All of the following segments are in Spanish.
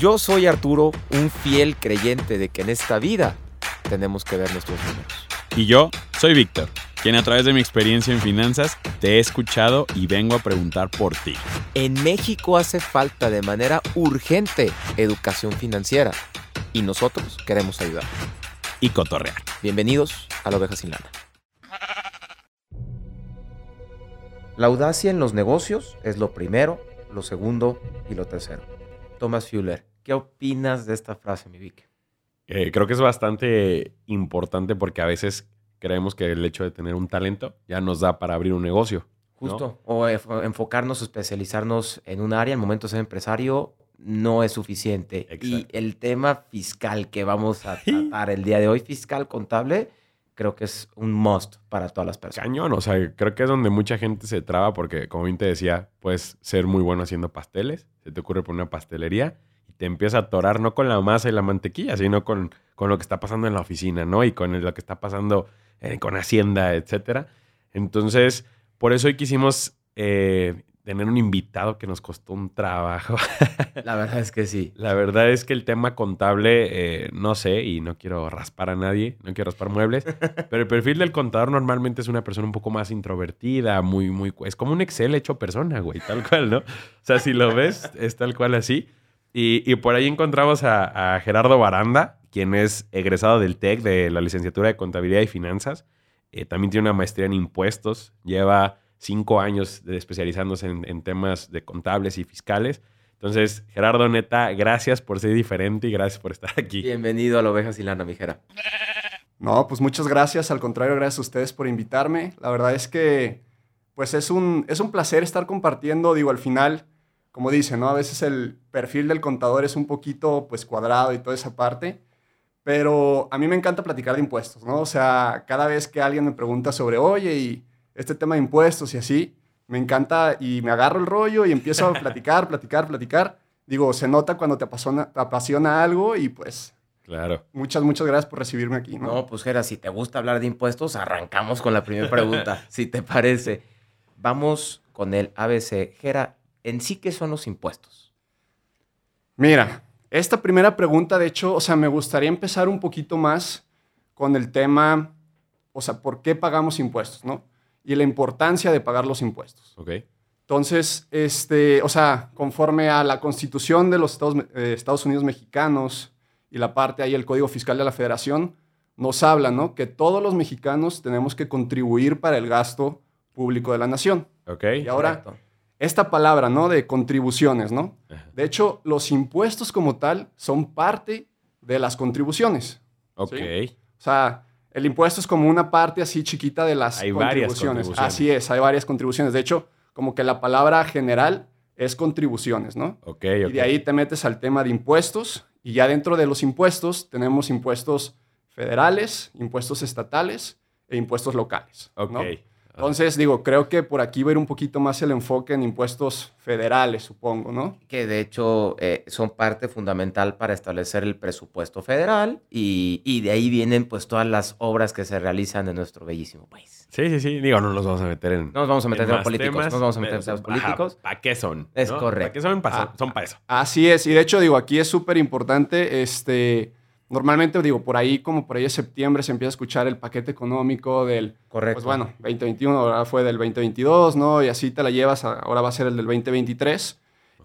Yo soy Arturo, un fiel creyente de que en esta vida tenemos que ver nuestros números. Y yo soy Víctor, quien a través de mi experiencia en finanzas te he escuchado y vengo a preguntar por ti. En México hace falta de manera urgente educación financiera y nosotros queremos ayudar. Y cotorrear. Bienvenidos a la oveja sin lana. La audacia en los negocios es lo primero, lo segundo y lo tercero. Thomas Fuller, ¿qué opinas de esta frase, mi Vic? Eh, creo que es bastante importante porque a veces creemos que el hecho de tener un talento ya nos da para abrir un negocio. ¿no? Justo. O enf- enfocarnos especializarnos en un área, en el momento de ser empresario, no es suficiente. Y Exacto. el tema fiscal que vamos a tratar el día de hoy, fiscal contable, creo que es un must para todas las personas. Cañón, o sea, creo que es donde mucha gente se traba porque, como bien te decía, puedes ser muy bueno haciendo pasteles, se te ocurre poner una pastelería y te empieza a atorar no con la masa y la mantequilla, sino con, con lo que está pasando en la oficina, ¿no? Y con lo que está pasando eh, con Hacienda, etcétera. Entonces, por eso hoy quisimos eh, tener un invitado que nos costó un trabajo. La verdad es que sí. La verdad es que el tema contable, eh, no sé, y no quiero raspar a nadie, no quiero raspar muebles, pero el perfil del contador normalmente es una persona un poco más introvertida, muy, muy... Es como un Excel hecho persona, güey, tal cual, ¿no? O sea, si lo ves, es tal cual así. Y, y por ahí encontramos a, a Gerardo Baranda, quien es egresado del TEC de la licenciatura de Contabilidad y Finanzas. Eh, también tiene una maestría en impuestos, lleva cinco años de especializándose en, en temas de contables y fiscales. Entonces, Gerardo, neta, gracias por ser diferente y gracias por estar aquí. Bienvenido a la oveja sin lana, mijera. No, pues muchas gracias. Al contrario, gracias a ustedes por invitarme. La verdad es que, pues es un, es un placer estar compartiendo. Digo, al final, como dicen, ¿no? A veces el perfil del contador es un poquito, pues, cuadrado y toda esa parte. Pero a mí me encanta platicar de impuestos, ¿no? O sea, cada vez que alguien me pregunta sobre, oye, y este tema de impuestos y así, me encanta y me agarro el rollo y empiezo a platicar, platicar, platicar. Digo, se nota cuando te apasiona, te apasiona algo y pues Claro. muchas, muchas gracias por recibirme aquí, ¿no? No, pues Gera, si te gusta hablar de impuestos, arrancamos con la primera pregunta, si te parece. Vamos con el ABC. Gera, ¿en sí qué son los impuestos? Mira, esta primera pregunta, de hecho, o sea, me gustaría empezar un poquito más con el tema, o sea, ¿por qué pagamos impuestos, no? Y la importancia de pagar los impuestos. Ok. Entonces, este, o sea, conforme a la Constitución de los Estados, eh, Estados Unidos mexicanos y la parte ahí, el Código Fiscal de la Federación, nos habla, ¿no? Que todos los mexicanos tenemos que contribuir para el gasto público de la nación. Ok. Y ahora, Correcto. Esta palabra, ¿no? De contribuciones, ¿no? De hecho, los impuestos como tal son parte de las contribuciones. Ok. Sí. O sea, el impuesto es como una parte así chiquita de las Hay varias contribuciones. contribuciones. Así es, hay varias contribuciones. De hecho, como que la palabra general es contribuciones, ¿no? Ok, Y de ahí te metes al tema de impuestos y ya dentro de los impuestos tenemos impuestos federales, impuestos estatales e impuestos locales. Ok. ¿no? Entonces, digo, creo que por aquí va a ir un poquito más el enfoque en impuestos federales, supongo, ¿no? Que de hecho eh, son parte fundamental para establecer el presupuesto federal y, y de ahí vienen pues todas las obras que se realizan en nuestro bellísimo país. Sí, sí, sí. Digo, no nos vamos a meter en. No nos vamos a meter en temas políticos, no nos vamos a meter en temas políticos. ¿Para qué son? Es ¿no? correcto. ¿Para qué son? Pa- Ah, son para eso. Así es, y de hecho, digo, aquí es súper importante, este, normalmente, digo, por ahí, como por ahí de septiembre, se empieza a escuchar el paquete económico del, Correcto. pues bueno, 2021, ahora fue del 2022, ¿no? Y así te la llevas, a- ahora va a ser el del 2023.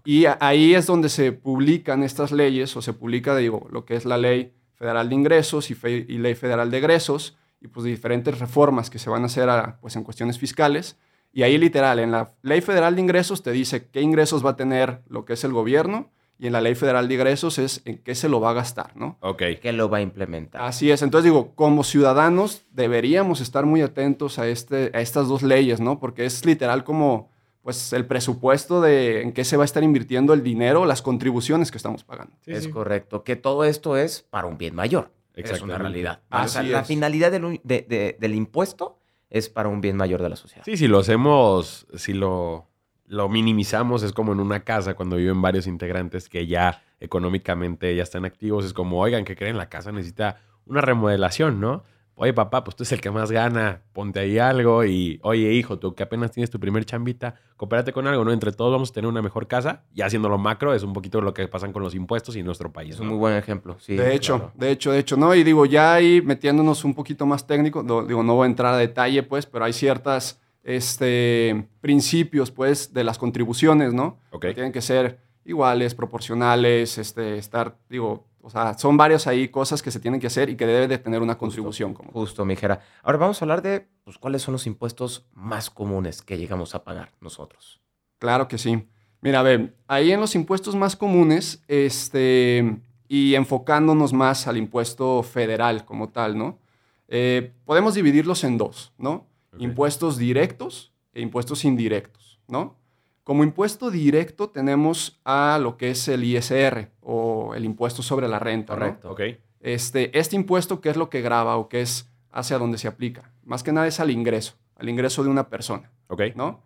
Y a- ahí es donde se publican estas leyes, o se publica, digo, lo que es la Ley Federal de Ingresos y, fe- y Ley Federal de Egresos, y pues diferentes reformas que se van a hacer a, pues, en cuestiones fiscales. Y ahí literal, en la Ley Federal de Ingresos te dice qué ingresos va a tener lo que es el gobierno, y en la Ley Federal de Egresos es en qué se lo va a gastar, ¿no? Ok. que lo va a implementar. Así es. Entonces digo, como ciudadanos deberíamos estar muy atentos a, este, a estas dos leyes, ¿no? Porque es literal como pues el presupuesto de en qué se va a estar invirtiendo el dinero, las contribuciones que estamos pagando. Sí, es sí. correcto. Que todo esto es para un bien mayor. Es una realidad. Así O sea, la finalidad del, u- de- de- del impuesto es para un bien mayor de la sociedad. Sí, si lo hacemos, si lo, lo minimizamos, es como en una casa cuando viven varios integrantes que ya económicamente ya están activos. Es como, oigan, ¿qué creen? La casa necesita una remodelación, ¿no? oye papá, pues tú eres el que más gana, ponte ahí algo y, oye hijo, tú que apenas tienes tu primer chambita, coopérate con algo, ¿no? Entre todos vamos a tener una mejor casa y haciéndolo macro es un poquito lo que pasan con los impuestos y nuestro país. Es un muy buen ejemplo, sí. de hecho, claro. de hecho, de hecho, ¿no? Y digo, ya ahí metiéndonos un poquito más técnico, digo, no voy a entrar a detalle, pues, pero hay ciertas este, principios, pues, de las contribuciones, ¿no? Que tienen que ser iguales, proporcionales, este, estar, digo, o sea, son varias ahí cosas que se tienen que hacer y que debe de tener una contribución. Como, Justo, mijera. Ahora vamos a hablar de pues, cuáles son los impuestos más comunes que llegamos a pagar nosotros. Claro que sí. Mira, a ver, ahí en los impuestos más comunes, este, y enfocándonos más al impuesto federal como tal, ¿no? Eh, podemos dividirlos en dos, ¿no? Impuestos directos e impuestos indirectos, ¿no? Como impuesto directo tenemos a lo que es el ISR o el impuesto sobre la renta, ¿no? Correcto. Ok. Este, este impuesto, ¿qué es lo que graba o qué es hacia dónde se aplica? Más que nada es al ingreso, al ingreso de una persona. Ok. ¿no?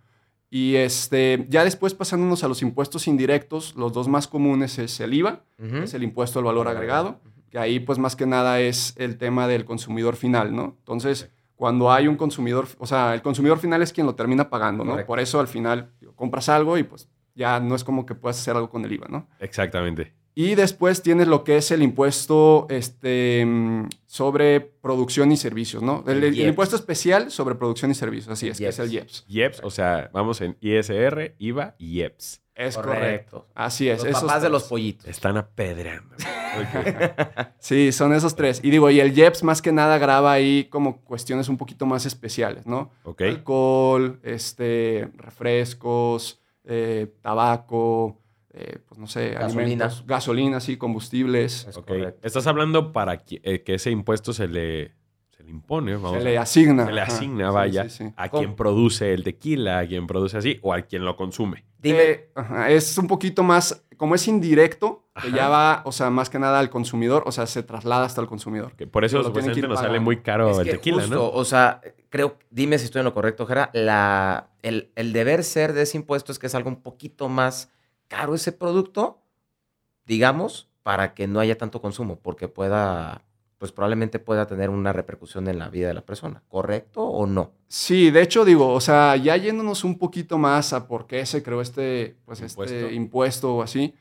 Y este, ya después pasándonos a los impuestos indirectos, los dos más comunes es el IVA, es el impuesto al valor agregado, que ahí pues más que nada es el tema del consumidor final, ¿no? Entonces, cuando hay un consumidor, o sea, el consumidor final es quien lo termina pagando, ¿no? Correcto. Por eso al final digo, compras algo y pues ya no es como que puedas hacer algo con el IVA, ¿no? Exactamente. Y después tienes lo que es el impuesto este, sobre producción y servicios, ¿no? El, El el IEPS. impuesto especial sobre producción y servicios, así es, que es el IEPS. IEPS, o sea, vamos en ISR, IVA y IEPS. Es Correcto. correcto. Así es. Los esos papás de los pollitos. Están apedreando. Ok. Sí, son esos tres. Y digo, y el IEPS más que nada graba ahí como cuestiones un poquito más especiales, ¿no? Ok. Alcohol, este, refrescos, eh, tabaco, eh, pues no sé, Gasolina. alimentos, gasolina, sí, combustibles. Es Ok. correcto. Estás hablando para que, eh, que ese impuesto se le, se le impone, vamos Se a- le asigna. se le asigna, vaya, sí, sí. a ¿Cómo? quien produce el tequila, a quien produce así, o a quien lo consume. Dime, Eh, es un poquito más, como es indirecto, que ya va, o sea, más que nada al consumidor, o sea, se traslada hasta el consumidor. Que por eso supuestamente nos sale muy caro es el que tequila, justo, ¿no? o sea, creo, dime si estoy en lo correcto, Jera, la, el, el deber ser de ese impuesto es que es algo un poquito más caro ese producto, digamos, para que no haya tanto consumo, porque pueda, pues probablemente pueda tener una repercusión en la vida de la persona, ¿correcto o no? Sí, de hecho digo, o sea, ya yéndonos un poquito más a por qué se creó este, pues Impuesto. este impuesto o así,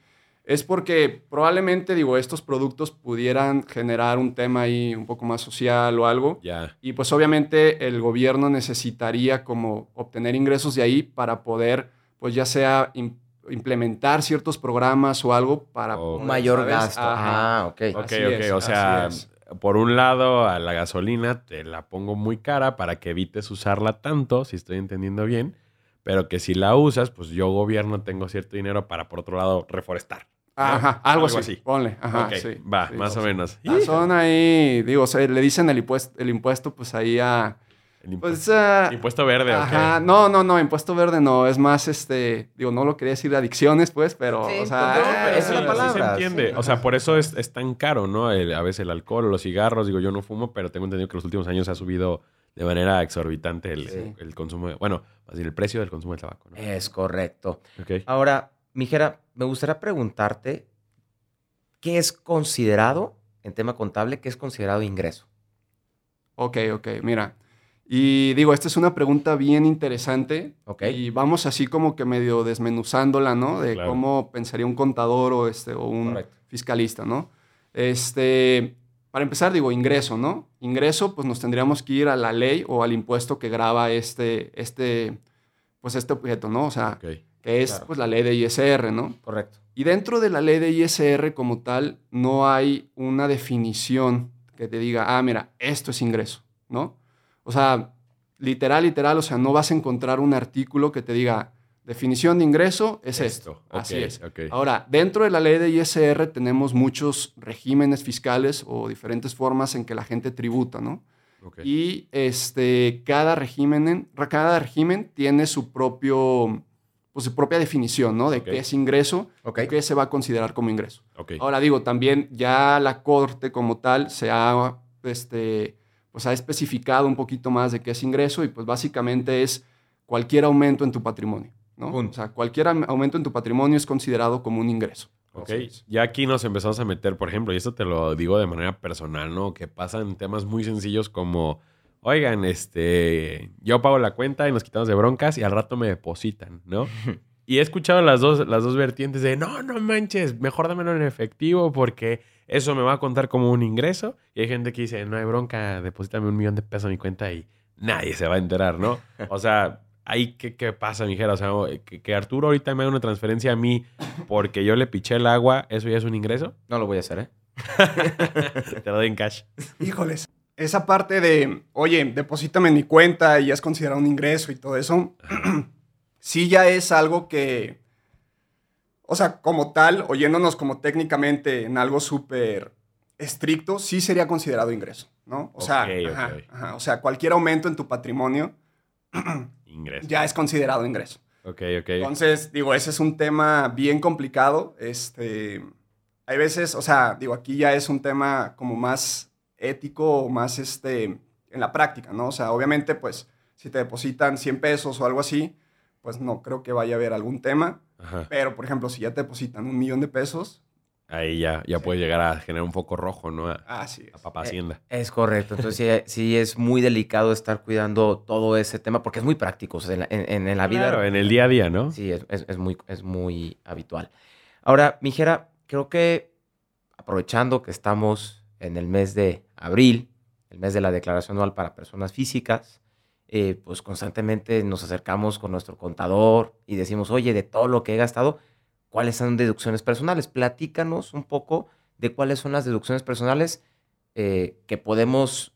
es porque probablemente digo, estos productos pudieran generar un tema ahí un poco más social o algo. Ya. Y pues obviamente el gobierno necesitaría como obtener ingresos de ahí para poder, pues ya sea im- implementar ciertos programas o algo para... O- Un poder, mayor ¿sabes? gasto. Ajá. Ah, ok. Ok, Así ok. es, o sea, es. Por un lado, a la gasolina te la pongo muy cara para que evites usarla tanto, si estoy entendiendo bien. Pero que si la usas, pues yo gobierno tengo cierto dinero para, por otro lado, reforestar. ¿no? Ajá, algo, Algo así, así. ponle. Ajá, sí, va, sí, más sí. o menos. Ah, Son ahí, digo, o sea, le dicen el impuesto, el impuesto pues ahí a... El Pues, impuesto verde. Ajá, no, no, no, impuesto verde no, es más, este, digo, no lo quería decir adicciones, pues, pero, Sí, o sea... control, eh, pero es una sí, palabra, sí se entiende. sí. O sea, por eso es, es tan caro, ¿no? El- a veces el alcohol o los cigarros. Digo, yo no fumo, pero tengo entendido que los últimos años ha subido de manera exorbitante el, Sí. el consumo. de- bueno, bien el precio del consumo del tabaco, ¿no? Es correcto. Ok. Ahora, Mijera, me gustaría preguntarte, ¿qué es considerado, en tema contable, qué es considerado ingreso? Ok, ok, mira. Y digo, esta es una pregunta bien interesante. Ok. Y vamos así como que medio desmenuzándola, ¿no? De Claro. cómo pensaría un contador o, este, o un Correcto. fiscalista, ¿no? Este, para empezar, digo, ingreso, ¿no? Ingreso, pues nos tendríamos que ir a la ley o al impuesto que graba este, este, pues este objeto, ¿no? O sea, que es Claro. pues la ley de ISR, ¿no? Correcto. Y dentro de la ley de ISR como tal, no hay una definición que te diga, ah, mira, esto es ingreso, ¿no? O sea, literal, literal, o sea, no vas a encontrar un artículo que te diga, definición de ingreso es esto. Así es. Ahora, dentro de la ley de ISR tenemos muchos regímenes fiscales o diferentes formas en que la gente tributa, ¿no? Y este, cada, régimen, cada régimen tiene su propio, pues, su propia definición, ¿no? De qué es ingreso, qué se va a considerar como ingreso. Ahora digo, también ya la corte como tal se ha, este, pues, ha especificado un poquito más de qué es ingreso y pues básicamente es cualquier aumento en tu patrimonio, ¿no? O sea, cualquier aumento en tu patrimonio es considerado como un ingreso. Ok, ya aquí nos empezamos a meter, por ejemplo, y esto te lo digo de manera personal, ¿no? Que pasan temas muy sencillos como, oigan, este, yo pago la cuenta y nos quitamos de broncas y al rato me depositan, ¿no? Y he escuchado las dos, las dos vertientes de, no, no manches, mejor dámelo en efectivo porque eso me va a contar como un ingreso. Y hay gente que dice, no hay bronca, deposítame un millón de pesos a mi cuenta y nadie se va a enterar, ¿no? O sea, ahí, ¿qué, qué pasa, mijera? O sea, que, que Arturo ahorita me haga una transferencia a mí porque yo le piché el agua, ¿eso ya es un ingreso? No lo voy a hacer, ¿eh? Te lo doy en cash. Híjoles. Esa parte de, oye, deposítame en mi cuenta y ya es considerado un ingreso y todo eso, sí ya es algo que, o sea, como tal, oyéndonos como técnicamente en algo súper estricto, sí sería considerado ingreso, ¿no? O sea, ajá, ajá. o sea, cualquier aumento en tu patrimonio Ingreso. ya es considerado ingreso. Ok, ok. Entonces, digo, ese es un tema bien complicado. Este, hay veces, o sea, digo, aquí ya es un tema como más ético o más, este, en la práctica, ¿no? O sea, obviamente, pues, si te depositan 100 pesos o algo así, pues no creo que vaya a haber algún tema. Ajá. Pero, por ejemplo, si ya te depositan un millón de pesos, Ahí ya, ya puede llegar a generar un foco rojo, ¿no? A, así a papá Hacienda. Es correcto. Entonces sí, sí es muy delicado estar cuidando todo ese tema porque es muy práctico. o sea, en, la, en- en la vida Claro, en el día a día, ¿no? Sí, es, es- es muy, es muy habitual. Ahora, Mijera, creo que aprovechando que estamos en el mes de abril, el mes de la declaración anual para personas físicas, eh, pues constantemente nos acercamos con nuestro contador y decimos, oye, de todo lo que he gastado, ¿cuáles son deducciones personales? Platícanos un poco de cuáles son las deducciones personales eh, que podemos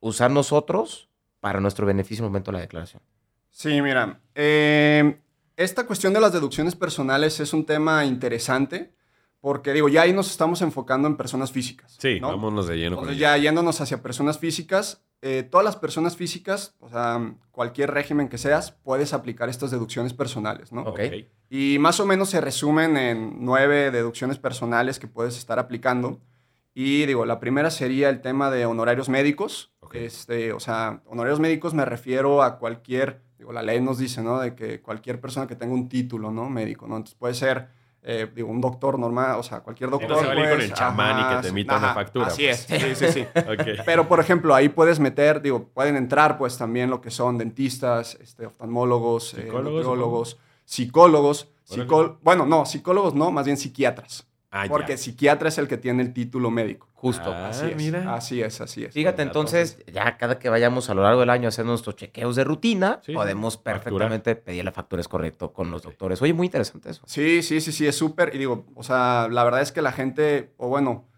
usar nosotros para nuestro beneficio en el momento de la declaración. Sí, mira, eh, esta cuestión de las deducciones personales es un tema interesante porque, digo, ya ahí nos estamos enfocando en personas físicas. Sí, ¿no? vámonos de lleno con Entonces, ello. ya yéndonos hacia personas físicas, eh, todas las personas físicas, o sea, cualquier régimen que seas, puedes aplicar estas deducciones personales, ¿no? Ok. Y más o menos se resumen en nueve deducciones personales que puedes estar aplicando. Y digo, la primera sería el tema de honorarios médicos. Ok. Este, o sea, honorarios médicos me refiero a cualquier, digo, la ley nos dice, ¿no? De que cualquier persona que tenga un título, ¿no? Médico, ¿no? Entonces puede ser, eh, digo, un doctor normal, o sea, cualquier no doctor. se va a ir con pues, el chamán y que te emita una factura, Así pues. es, sí, sí, sí. Ok. Pero, por ejemplo, ahí puedes meter, digo, pueden entrar pues también lo que son dentistas, este, oftalmólogos, eh, ¿Psicólogos, psicólogos, Órale. psicó- bueno, no, psicólogos no, más bien psiquiatras. Ah, ya. porque psiquiatra es el que tiene el título médico. Justo. Ah, Así es, mira. así es, así es. Fíjate, entonces, ya cada que vayamos a lo largo del año a hacer nuestros chequeos de rutina, Sí, podemos perfectamente pedir la factura es correcto con los doctores. Oye, muy interesante eso. Sí, sí, sí, sí, es súper. Y digo, o sea, la verdad es que la gente, o bueno,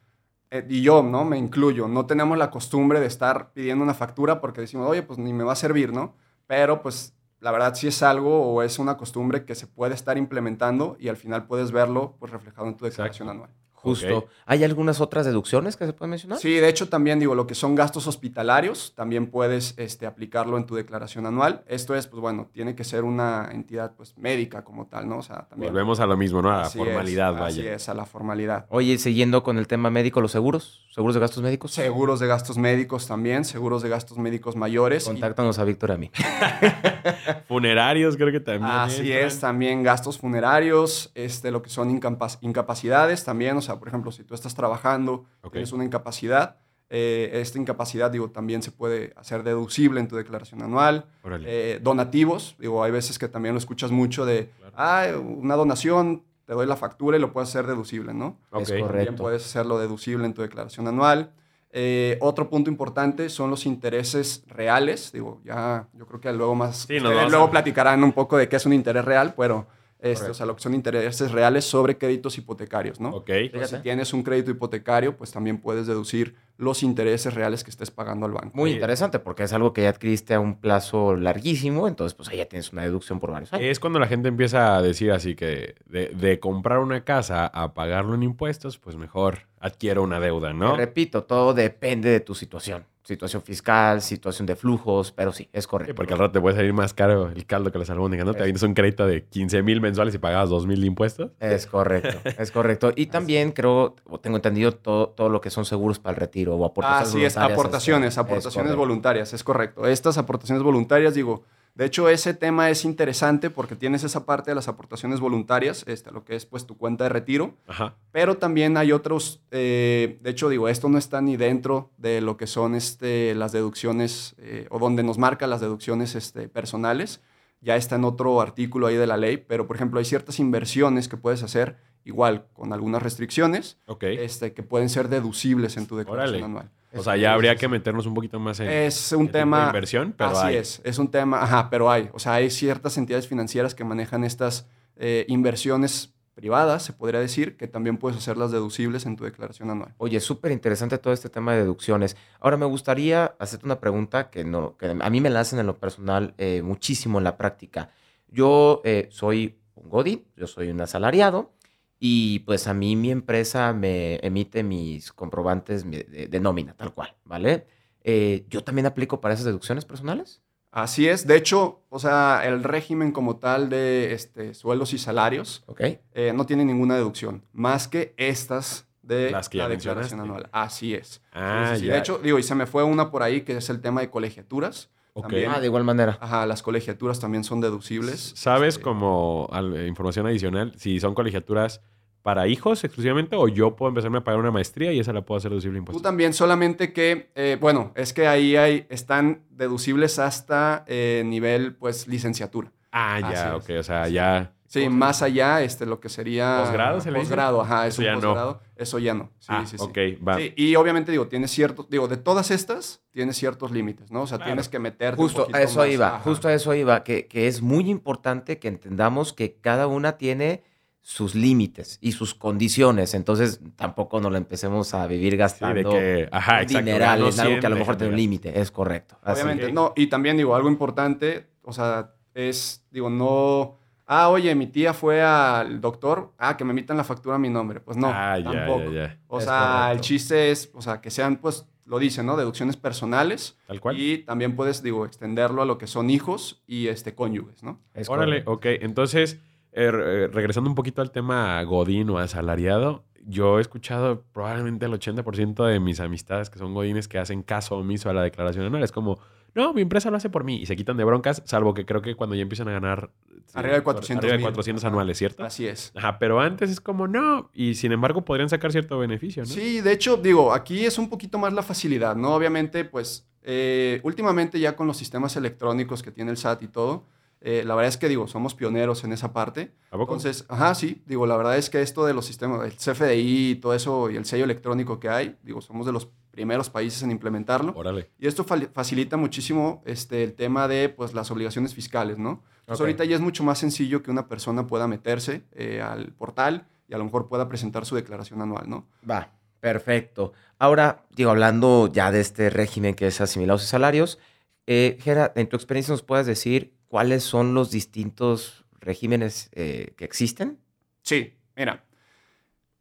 eh, y yo, ¿no? Me incluyo, no tenemos la costumbre de estar pidiendo una factura porque decimos, oye, pues ni me va a servir, ¿no? Pero pues la verdad sí es algo o es una costumbre que se puede estar implementando y al final puedes verlo pues reflejado en tu declaración Exacto. anual. Justo. ¿Hay algunas otras deducciones que se pueden mencionar? Sí, de hecho también digo, lo que son gastos hospitalarios, también puedes este, aplicarlo en tu declaración anual. Esto es, pues bueno, tiene que ser una entidad pues médica como tal, ¿no? O sea, también... Volvemos a lo mismo, ¿no? A la Así es, formalidad, Así vaya. es, a la formalidad. Oye, siguiendo con el tema médico, los seguros, seguros de gastos médicos. Seguros de gastos médicos también, seguros de gastos médicos mayores. y- Contáctanos a Víctor y a mí. Funerarios, creo que también. Así entran. es, también gastos funerarios, este, lo que son incapac- incapacidades también, o sea, por ejemplo, si tú estás trabajando, Ok. tienes una incapacidad, eh, esta incapacidad, digo, también se puede hacer deducible en tu declaración anual. Eh, donativos, digo, hay veces que también lo escuchas mucho de, Claro. ah, una donación, te doy la factura y lo puedes hacer deducible, ¿no? Ok. es correcto. También puedes hacerlo deducible en tu declaración anual. Eh, otro punto importante son los intereses reales. Digo, ya yo creo que luego más Sí, luego a- platicarán un poco de qué es un interés real, pero este, o sea, lo que son intereses reales sobre créditos hipotecarios, ¿no? Ok. Entonces, si tienes un crédito hipotecario, pues también puedes deducir los intereses reales que estés pagando al banco. Muy interesante porque es algo que ya adquiriste a un plazo larguísimo, entonces pues ahí ya tienes una deducción por varios años. Es cuando la gente empieza a decir así que de, de comprar una casa a pagarlo en impuestos, pues mejor adquiero una deuda, ¿no? Te Repito, todo depende de tu situación. Situación fiscal, situación de flujos, pero sí, es Sí, correcto. porque al rato te puede salir más caro el caldo que las albóndigas, ¿no? Te Es- vienes un crédito de 15 mil mensuales y pagabas 2 mil de impuestos. Es correcto, es correcto. Y también creo, o tengo entendido, todo, todo lo que son seguros para el retiro o aportaciones Así es, voluntarias, aportaciones, es aportaciones voluntarias, es correcto. Estas aportaciones voluntarias, digo, De hecho, ese tema es interesante porque tienes esa parte de las aportaciones voluntarias, este, lo que es pues tu cuenta de retiro, Ajá. pero también hay otros, eh, de hecho digo, esto no está ni dentro de lo que son este, las deducciones eh, o donde nos marca las deducciones este, personales, ya está en otro artículo ahí de la ley, pero por ejemplo hay ciertas inversiones que puedes hacer igual con algunas restricciones este, que pueden ser deducibles en tu declaración Órale. anual. o sea, ya habría que meternos un poquito más en. Es en un tipo de tema... inversión, pero así hay. es, es un tema, ajá, pero hay. O sea, hay ciertas entidades financieras que manejan estas eh, inversiones privadas, se podría decir, que también puedes hacerlas deducibles en tu declaración anual. Oye, súper interesante todo este tema de deducciones. Ahora me gustaría hacerte una pregunta que, no, que a mí me la hacen en lo personal eh, muchísimo en la práctica. Yo eh, soy un Godín, yo soy un asalariado y pues a mí mi empresa me emite mis comprobantes de, de nómina, tal cual, ¿vale? Eh, ¿Yo también aplico para esas deducciones personales? Así es. De hecho, o sea, el régimen como tal de este, sueldos y salarios eh, no tiene ninguna deducción, más que estas de Las que la declaración anual. Así es. Ah, Sí, sí, sí. ya. De hecho, digo, y se me fue una por ahí que es el tema de colegiaturas. Ok. también. Ah, de igual manera. Ajá, las colegiaturas también son deducibles. ¿Sabes Este, como al- eh, información adicional si son colegiaturas para hijos exclusivamente o yo puedo empezarme a pagar una maestría y esa la puedo hacer deducible Tú impuestos? también, solamente que, eh, bueno, es que ahí hay, están deducibles hasta eh, nivel, pues, licenciatura. Ah, ya, Así ok, o sea, ya. Sí, más allá, este, lo que sería... ¿Posgrado se le dice? Posgrado, ajá, es Eso un ya no. posgrado. Eso ya no. Sí, ah, sí, sí. ok, va. Sí, y obviamente, digo, tiene ciertos, digo, de todas estas, tiene ciertos límites, ¿no? O sea, Claro. tienes que meterte un Justo a eso más. iba, Ajá. justo a eso iba, que, que es muy importante que entendamos que cada una tiene sus límites y sus condiciones, entonces tampoco nos la empecemos a vivir Sí, de gastando que, ajá, exacto. dineral gano en algo que a lo 100, mejor tiene un límite, es correcto. Así Obviamente, no, y también digo, algo importante, o sea, es, digo, no, ah, oye, mi tía fue al doctor, ah, que me emitan la factura a mi nombre. Pues no, Ah, ya, tampoco. ya, ya. O Es sea, el chiste es, o sea, que sean, pues, lo dicen, ¿no? Deducciones personales. Tal cual. Y también puedes, digo, extenderlo a lo que son hijos y este, cónyuges, ¿no? Es Órale, correcto. ok. Entonces, eh, eh, regresando un poquito al tema Godín o asalariado, yo he escuchado probablemente el 80% de mis amistades que son Godines que hacen caso omiso a la declaración anual. Es como, no, mi empresa lo hace por mí y se quitan de broncas, salvo que creo que cuando ya empiezan a ganar Arriba de 400 arriba de mil. 400 Ajá. anuales, ¿cierto? Así es. Ajá, pero antes es como, no, y sin embargo podrían sacar cierto beneficio, ¿no? Sí, de hecho, digo, aquí es un poquito más la facilidad, ¿no? Obviamente, pues, eh, últimamente ya con los sistemas electrónicos que tiene el SAT y todo, eh, la verdad es que, digo, somos pioneros en esa parte. ¿A poco? Entonces, ajá, sí, digo, la verdad es que esto de los sistemas, el CFDI y todo eso y el sello electrónico que hay, digo, somos de los primeros países en implementarlo. Órale. Y esto facilita muchísimo este, el tema de pues, las obligaciones fiscales, ¿no? Entonces, ahorita ya es mucho más sencillo que una persona pueda meterse eh, al portal y a lo mejor pueda presentar su declaración anual, ¿no? Va, perfecto. Ahora, digo, hablando ya de este régimen que es asimilados y salarios, eh, Gera, en tu experiencia nos puedes decir cuáles son los distintos regímenes eh, que existen. Sí, mira.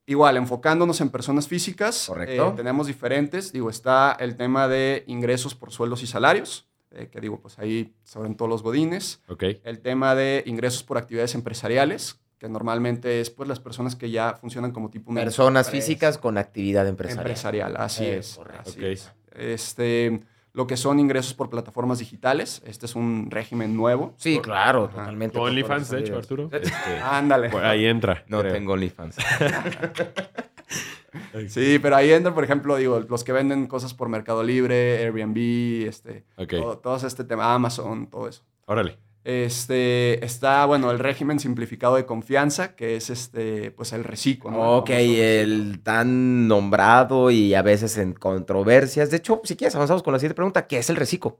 Igual, enfocándonos en personas físicas, Correcto. eh, tenemos diferentes. Digo, está el tema de ingresos por sueldos y salarios, eh, que digo, pues ahí sobre todos los godines. Ok. El tema de ingresos por actividades empresariales, que normalmente es pues las personas que ya funcionan como tipo Personas físicas con actividad empresarial. empresarial. Así Eh, es. correcto. así Ok. es. Este, lo que son ingresos por plataformas digitales. Este es un régimen nuevo. Sí, claro, Ajá. totalmente. OnlyFans, de hecho. Arturo. Este, Ándale. pues ahí entra. No creo. tengo OnlyFans. Sí, pero ahí entra, por ejemplo, digo, los que venden cosas por Mercado Libre, Airbnb, este, Ok. todo, todo este tema, Amazon, todo eso. Órale. Este, está, bueno, el régimen simplificado de confianza, que es este, pues el reciclo. ¿no? Ok, El tan nombrado y a veces en controversias. De hecho, si quieres, avanzamos con la siguiente pregunta. ¿Qué es el reciclo?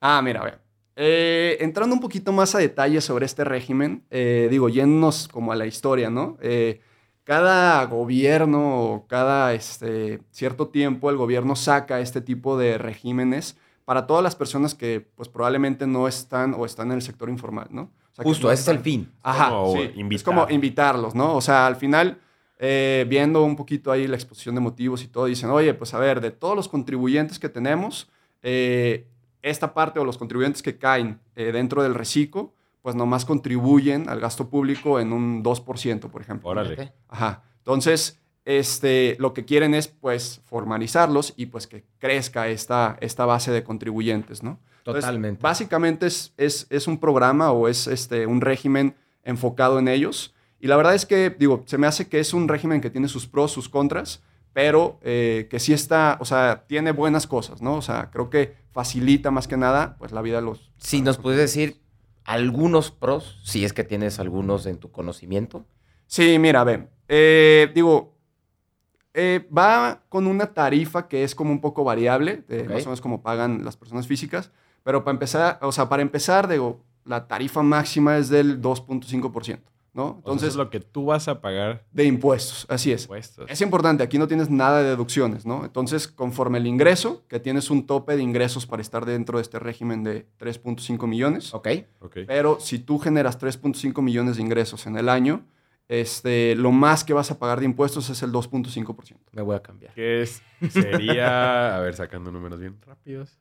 Ah, mira, a ver. Eh, entrando un poquito más a detalle sobre este régimen, eh, digo, yéndonos como a la historia, ¿no? Eh, cada gobierno o cada este, cierto tiempo el gobierno saca este tipo de regímenes para todas las personas que pues probablemente no están o están en el sector informal, ¿no? O sea, que Justo, no ese es el fin. Ajá, como sí. Es como invitarlos, ¿no? O sea, al final, eh, viendo un poquito ahí la exposición de motivos y todo, dicen, oye, pues a ver, de todos los contribuyentes que tenemos, eh, esta parte o los contribuyentes que caen eh, dentro del reciclo, pues nomás contribuyen al gasto público en un 2%, por ejemplo. Órale. Ajá. Entonces, este, lo que quieren es, pues, formalizarlos y, pues, que crezca esta, esta base de contribuyentes, ¿no? Entonces, Totalmente. básicamente es, es, es un programa o es este, un régimen enfocado en ellos. Y la verdad es que, digo, se me hace que es un régimen que tiene sus pros, sus contras, pero eh, que sí está, o sea, tiene buenas cosas, ¿no? O sea, creo que facilita más que nada, pues, la vida de los... Si nos puedes decir algunos pros, si es que tienes algunos en tu conocimiento. Sí, mira, ve, eh, digo, eh, va con una tarifa que es como un poco variable, de Ok. más o menos como pagan las personas físicas, pero para empezar, o sea, para empezar, digo, la tarifa máxima es del 2.5%, ¿no? Entonces, es lo que tú vas a pagar de impuestos, así es. impuestos. Es importante, aquí no tienes nada de deducciones, ¿no? Entonces, conforme el ingreso, que tienes un tope de ingresos para estar dentro de este régimen de 3.5 millones, ¿Ok? Ok. pero si tú generas 3.5 millones de ingresos en el año, este, lo más que vas a pagar de impuestos es el 2.5%. Me voy a cambiar. Que es, sería, a ver, sacando números bien rápidos.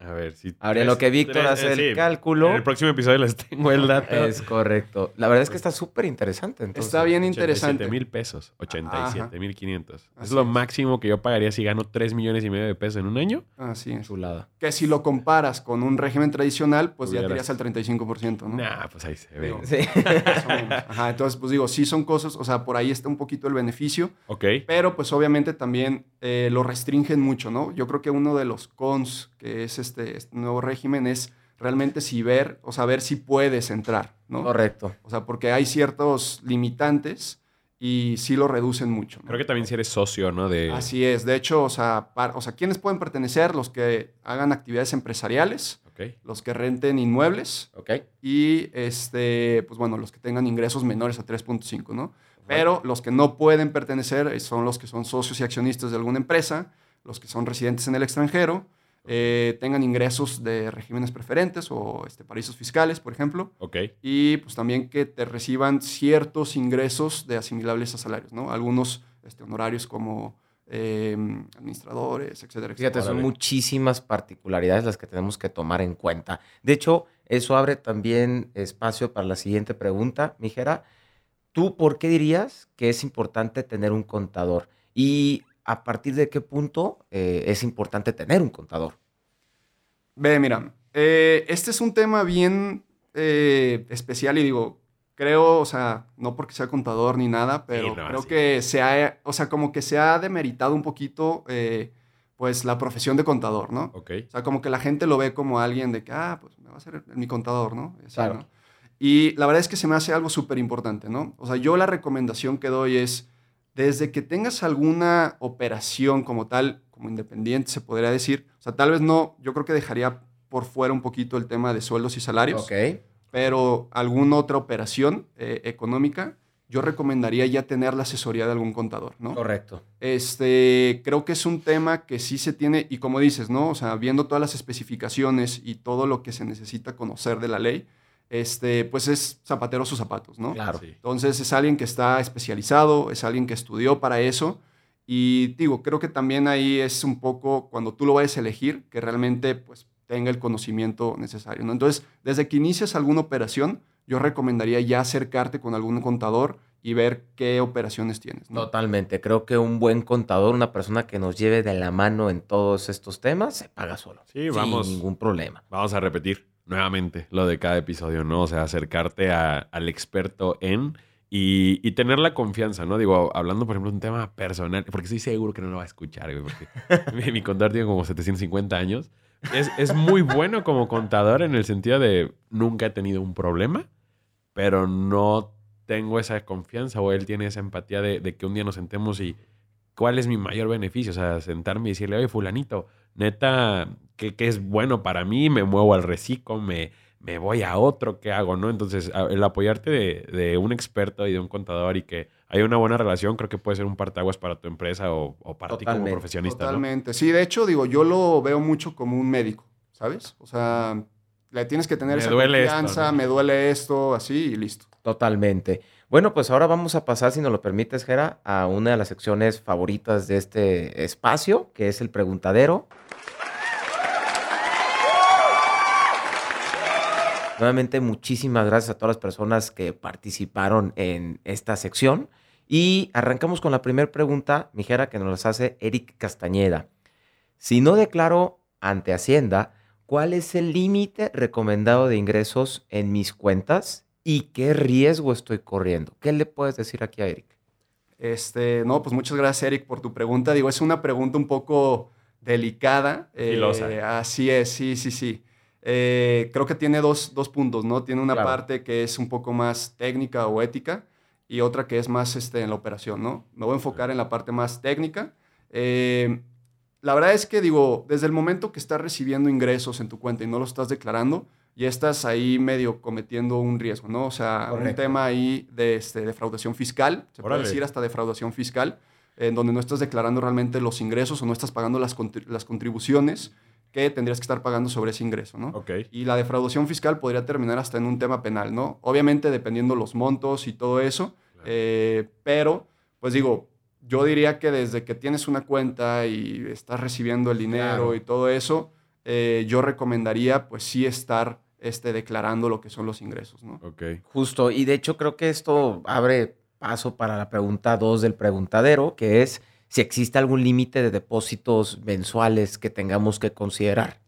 A ver, si... Ahora, en tres- lo que Víctor hace eh, el sí. cálculo, En el próximo episodio les tengo el dato. es correcto. La verdad es que está súper interesante. Entonces. Está bien interesante. 87 mil pesos. 87 mil 500. Es lo es. máximo que yo pagaría si gano 3 millones y medio de pesos en un año. Así es. Chulada. Que si lo comparas con un régimen tradicional, pues ya te Hubieras- irías al 35%, ¿no? Nah, pues ahí se ve. Digo, Sí. Ajá, entonces, pues digo, sí son cosas, o sea, por ahí está un poquito el beneficio, Ok. pero pues obviamente también eh, lo restringen mucho, ¿no? Yo creo que uno de los cons que es este, este nuevo régimen es realmente si ver, o saber si puedes entrar, ¿no? Correcto. O sea, porque hay ciertos limitantes y sí lo reducen mucho. ¿no? Creo que también si eres socio, ¿no? De... Así es. De hecho, o sea, o sea, ¿quiénes pueden pertenecer? Los que hagan actividades empresariales, los que renten inmuebles ¿Ok? y, este, pues bueno, los que tengan ingresos menores a 3.5, ¿no? Pero los que no pueden pertenecer eh, son los que son socios y accionistas de alguna empresa, los que son residentes en el extranjero, eh, tengan ingresos de regímenes preferentes o este, paraísos fiscales, por ejemplo, Ok. y pues también que te reciban ciertos ingresos de asimilables a salarios, ¿no? Algunos este, honorarios como eh, administradores, etcétera, Fíjate, etcétera. son muchísimas particularidades las que tenemos que tomar en cuenta. De hecho, eso abre también espacio para la siguiente pregunta, Mijera. ¿Tú por qué dirías que es importante tener un contador? ¿Y a partir de qué punto eh, es importante tener un contador? Ve, mira, eh, este es un tema bien eh, especial y digo, creo, o sea, no porque sea contador ni nada, pero no, creo sí. que se ha, o sea, como que se ha demeritado un poquito, eh, pues, la profesión de contador, ¿no? Ok. O sea, como que la gente lo ve como alguien de que, ah, pues me va a ser mi contador, ¿no? Así, Claro. ¿no? Y la verdad es que se me hace algo súper importante, ¿no? O sea, yo la recomendación que doy es, desde que tengas alguna operación como tal, como independiente se podría decir, o sea, tal vez no, yo creo que dejaría por fuera un poquito el tema de sueldos y salarios, Ok. pero alguna otra operación eh, económica, yo recomendaría ya tener la asesoría de algún contador, ¿no? Correcto. Este, creo que es un tema que sí se tiene, y como dices, ¿no? O sea, viendo todas las especificaciones y todo lo que se necesita conocer de la ley, este, pues es zapatero sus zapatos, ¿no? Claro. Sí. Entonces es alguien que está especializado, es alguien que estudió para eso. Y digo, creo que también ahí es un poco cuando tú lo vayas a elegir, que realmente pues tenga el conocimiento necesario, ¿no? Entonces, desde que inicias alguna operación, yo recomendaría ya acercarte con algún contador y ver qué operaciones tienes, ¿no? Totalmente. Creo que un buen contador, una persona que nos lleve de la mano en todos estos temas, se paga solo. Sí, vamos. Sin ningún problema. Vamos a repetir nuevamente lo de cada episodio, ¿no? O sea, acercarte a- al experto en y, y tener la confianza, ¿no? Digo, hablando, por ejemplo, de un tema personal, porque estoy seguro que no lo va a escuchar, güey, porque mi, contador tiene como 750 años. Es, es muy bueno como contador en el sentido de nunca he tenido un problema, pero no tengo esa confianza o él tiene esa empatía de, de que un día nos sentemos y cuál es mi mayor beneficio. O sea, sentarme y decirle, oye, fulanito, neta, ¿qué, qué es bueno para mí? Me muevo al reciclo, me, me voy a otro, ¿qué hago? ¿no? Entonces, el apoyarte de, de un experto y de un contador y que haya una buena relación, creo que puede ser un partaguas para tu empresa o, o para ti como Totalmente, profesionista, ¿no? Totalmente. Sí, de hecho, digo, yo lo veo mucho como un médico, ¿sabes? O sea, le tienes que tener Me esa duele esto, confianza, ¿no? me duele esto, así y listo. Totalmente. Bueno, pues ahora vamos a pasar, si nos lo permites, Jera, a una de las secciones favoritas de este espacio, que es el preguntadero. Nuevamente, muchísimas gracias a todas las personas que participaron en esta sección. Y arrancamos con la primera pregunta, Mijera, que nos las hace Eric Castañeda. Si no declaro ante Hacienda, ¿cuál es el límite recomendado de ingresos en mis cuentas y qué riesgo estoy corriendo? ¿Qué le puedes decir aquí a Eric? Este, no, pues muchas gracias, Eric, por tu pregunta. Digo, es una pregunta un poco delicada. Eh, Filosa. así es, sí, sí, sí. Eh, creo que tiene dos, dos puntos, ¿no? Tiene una Claro. parte que es un poco más técnica o ética y otra que es más este, en la operación, ¿no? Me voy a enfocar en la parte más técnica. Eh, la verdad es que, digo, desde el momento que estás recibiendo ingresos en tu cuenta y no lo estás declarando, ya estás ahí medio cometiendo un riesgo, ¿no? O sea, un Correcto. tema ahí de este, defraudación fiscal, se puede decir hasta defraudación fiscal, en donde no estás declarando realmente los ingresos o no estás pagando las, las contribuciones que tendrías que estar pagando sobre ese ingreso, ¿no? Ok. Y la defraudación fiscal podría terminar hasta en un tema penal, ¿no? Obviamente dependiendo los montos y todo eso, eh, pero, pues digo, yo diría que desde que tienes una cuenta y estás recibiendo el dinero Claro. y todo eso, eh, yo recomendaría, pues sí estar este, declarando lo que son los ingresos, ¿no? Ok. Justo, y de hecho creo que esto abre paso para la pregunta 2 del preguntadero, que es si existe algún límite de depósitos mensuales que tengamos que considerar.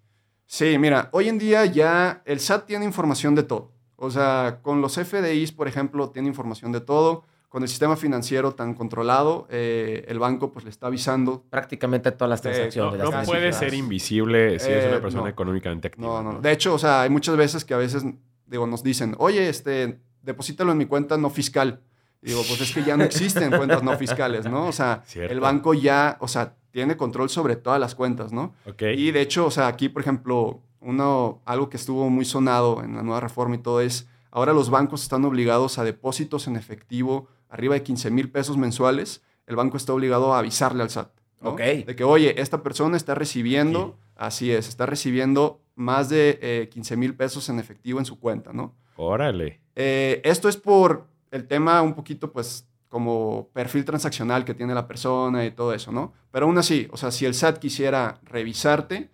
Sí, mira, hoy en día ya el SAT tiene información de todo. O sea, con los FDIs, por ejemplo, tiene información de todo. Con el sistema financiero tan controlado, eh, el banco pues le está avisando. Prácticamente todas las Eh, transacciones. No, las no casi puede ser invisible si es Eh, una persona no. económicamente activa. No, no, no. De hecho, o sea, hay muchas veces que a veces, digo, nos dicen, oye, este, deposítalo en mi cuenta no fiscal. Y digo, pues es que ya no existen cuentas no fiscales, ¿no? O sea, Cierto. el banco ya, o sea, tiene control sobre todas las cuentas, ¿no? Ok. Y de hecho, o sea, aquí, por ejemplo, uno, algo que estuvo muy sonado en la nueva reforma y todo es, ahora los bancos están obligados a depósitos en efectivo arriba de 15 mil pesos mensuales, el banco está obligado a avisarle al SAT. ¿no? Ok. De que, oye, esta persona está recibiendo, así es, está recibiendo más de eh, 15 mil pesos en efectivo en su cuenta, ¿no? Órale. Eh, esto es por el tema un poquito, pues, como perfil transaccional que tiene la persona y todo eso, ¿no? Pero aún así, o sea, si el SAT quisiera revisarte,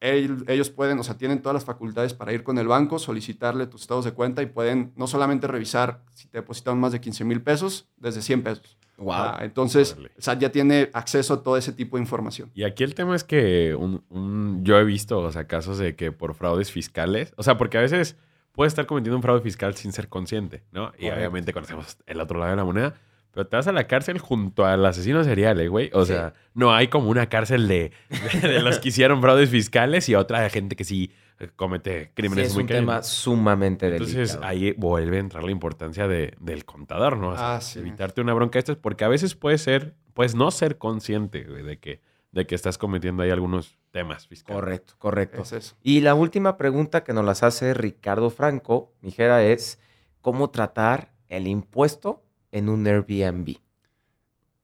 ellos pueden, o sea, tienen todas las facultades para ir con el banco, solicitarle tus estados de cuenta y pueden no solamente revisar si te depositaron más de 15 mil pesos, desde 100 pesos. Wow. Ah, entonces, el SAT ya tiene acceso a todo ese tipo de información. Y aquí el tema es que un- un- yo he visto, o sea, casos de que por fraudes fiscales, o sea, porque a veces puedes estar cometiendo un fraude fiscal sin ser consciente, ¿no? Y Correcto. obviamente conocemos el otro lado de la moneda, pero te vas a la cárcel junto al asesino serial, ¿eh, güey. O Sí. sea, no hay como una cárcel de, de, de los que hicieron fraudes fiscales y otra de gente que sí eh, comete Sí, crímenes es muy un tema sumamente delicado. Entonces ahí vuelve a entrar la importancia de- del contador, ¿no? O sea, Ah, sí. Evitarte una bronca de estas, porque a veces puedes ser, puedes no ser consciente güey, de que, de que estás cometiendo ahí algunos temas fiscales. Correcto, correcto. Es eso. Y la última pregunta que nos las hace Ricardo Franco, Mijera, es ¿cómo tratar el impuesto en un Airbnb?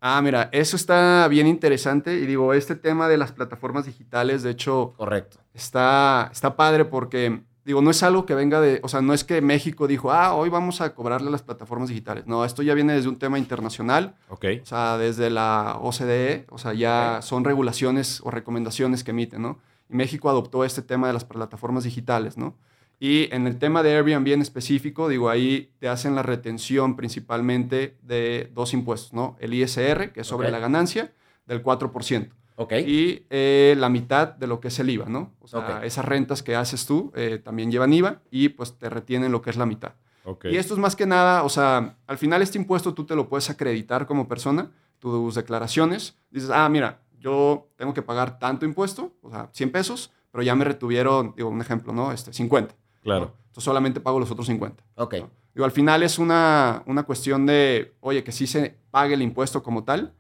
Ah, mira, eso está bien interesante y digo, este tema de las plataformas digitales, de hecho, Correcto. está, está padre porque, digo, no es algo que venga de, o sea, no es que México dijo, ah, hoy vamos a cobrarle a las plataformas digitales. No, esto ya viene desde un tema internacional, Ok. o sea, desde la OCDE, o sea, ya son regulaciones o recomendaciones que emiten, ¿no? Y México adoptó este tema de las plataformas digitales, ¿no? Y en el tema de Airbnb en específico, digo, ahí te hacen la retención principalmente de dos impuestos, ¿no? El ISR, que es sobre la ganancia, del 4%. Ok. Y eh, la mitad de lo que es el IVA, ¿no? O sea, esas rentas que haces tú eh, también llevan IVA y pues te retienen lo que es la mitad. Ok. Y esto es más que nada, o sea, al final este impuesto tú te lo puedes acreditar como persona, tus declaraciones, dices, ah, mira, yo tengo que pagar tanto impuesto, o sea, 100 pesos, pero ya me retuvieron, digo, un ejemplo, ¿no? Este, 50. Claro. ¿no? Entonces solamente pago los otros 50. Ok. ¿no? Digo, al final es una, una cuestión de, oye, que sí se pague el impuesto como tal,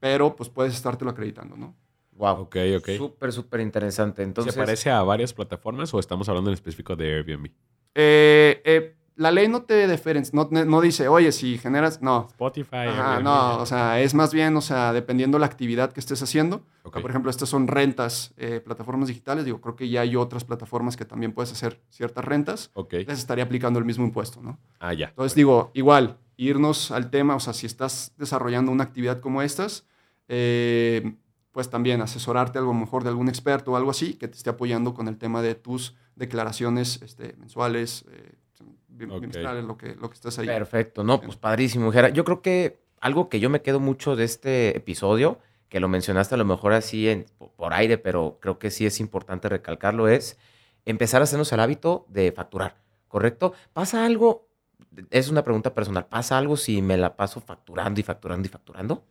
pero pues puedes estártelo acreditando, ¿no? Wow. Ok, ok. Súper, súper interesante. Entonces, ¿Se parece a varias plataformas o estamos hablando en específico de Airbnb? Eh, eh, la ley no te diferencia, no, no dice, oye, si generas, no. Spotify. Ajá, no, o sea, es más bien, o sea, dependiendo la actividad que estés haciendo. O sea, Ok. por ejemplo, estas son rentas, eh, plataformas digitales. Digo, creo que ya hay otras plataformas que también puedes hacer ciertas rentas. Ok. Les estaría aplicando el mismo impuesto, ¿no? Ah, ya. Entonces, digo, igual, irnos al tema, o sea, si estás desarrollando una actividad como estas, eh, pues también asesorarte a lo mejor de algún experto o algo así que te esté apoyando con el tema de tus declaraciones este, mensuales, eh, bim- Ok. bimestrales, lo que, lo que estés ahí. Perfecto, no, pues padrísimo, Jera. Yo creo que algo que yo me quedo mucho de este episodio, que lo mencionaste a lo mejor así en, por aire, pero creo que sí es importante recalcarlo, es empezar a hacernos el hábito de facturar, ¿correcto? ¿Pasa algo? Es una pregunta personal. ¿Pasa algo si me la paso facturando y facturando y facturando?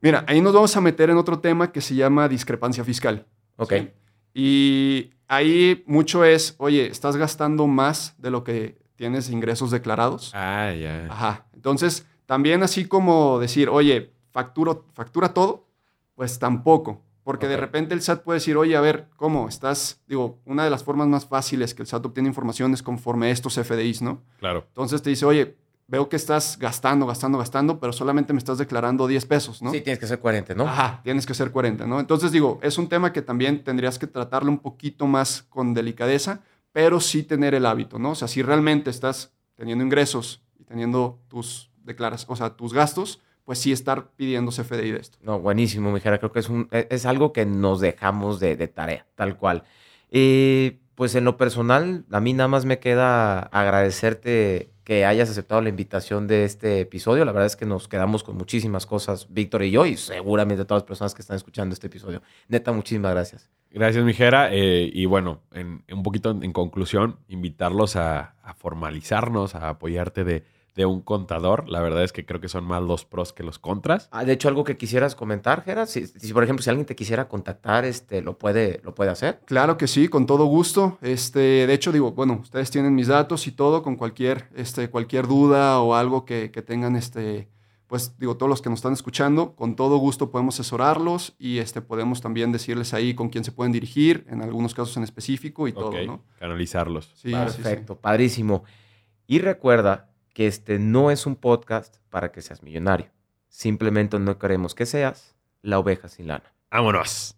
Mira, ahí nos vamos a meter en otro tema que se llama discrepancia fiscal. Ok. ¿sí? Y ahí mucho es, oye, estás gastando más de lo que tienes ingresos declarados. Ah, ya. Ajá. Entonces, también así como decir, oye, facturo, factura todo, pues tampoco. Porque de repente el SAT puede decir, oye, a ver, ¿cómo estás? Digo, una de las formas más fáciles que el SAT obtiene información es conforme a estos FDIs, ¿no? Claro. Entonces te dice, oye, veo que estás gastando, gastando, gastando, pero solamente me estás declarando 10 pesos, ¿no? Sí, tienes que ser coherente, ¿no? Ajá, tienes que ser coherente, ¿no? Entonces digo, es un tema que también tendrías que tratarlo un poquito más con delicadeza, pero sí tener el hábito, ¿no? O sea, si realmente estás teniendo ingresos y teniendo tus declaras, o sea, tus gastos, pues sí estar pidiendo CFDI de esto. No, buenísimo, Mijera. Creo que es, un, e- es algo que nos dejamos de, de tarea, tal cual. Eh, pues en lo personal, a mí nada más me queda agradecerte que hayas aceptado la invitación de este episodio. La verdad es que nos quedamos con muchísimas cosas, Víctor y yo, y seguramente todas las personas que están escuchando este episodio. Neta, muchísimas gracias. Gracias, Mijera. Eh, y bueno, en, un poquito en conclusión, invitarlos a, a formalizarnos, a apoyarte de, de un contador. La verdad es que creo que son más los pros que los contras. Ah, de hecho, algo que quisieras comentar, Gera, si, si, por ejemplo, si alguien te quisiera contactar, este, lo puede, lo puede hacer. Claro que sí, con todo gusto. Este, de hecho, digo, bueno, ustedes tienen mis datos y todo, con cualquier, este, cualquier duda o algo que, que tengan, este, pues digo, todos los que nos están escuchando, con todo gusto podemos asesorarlos y este, podemos también decirles ahí con quién se pueden dirigir, en algunos casos en específico y todo, Ok, ¿no? Canalizarlos. Sí, sí, sí. Perfecto, padrísimo. Y recuerda que este no es un podcast para que seas millonario. Simplemente no queremos que seas la oveja sin lana. ¡Vámonos!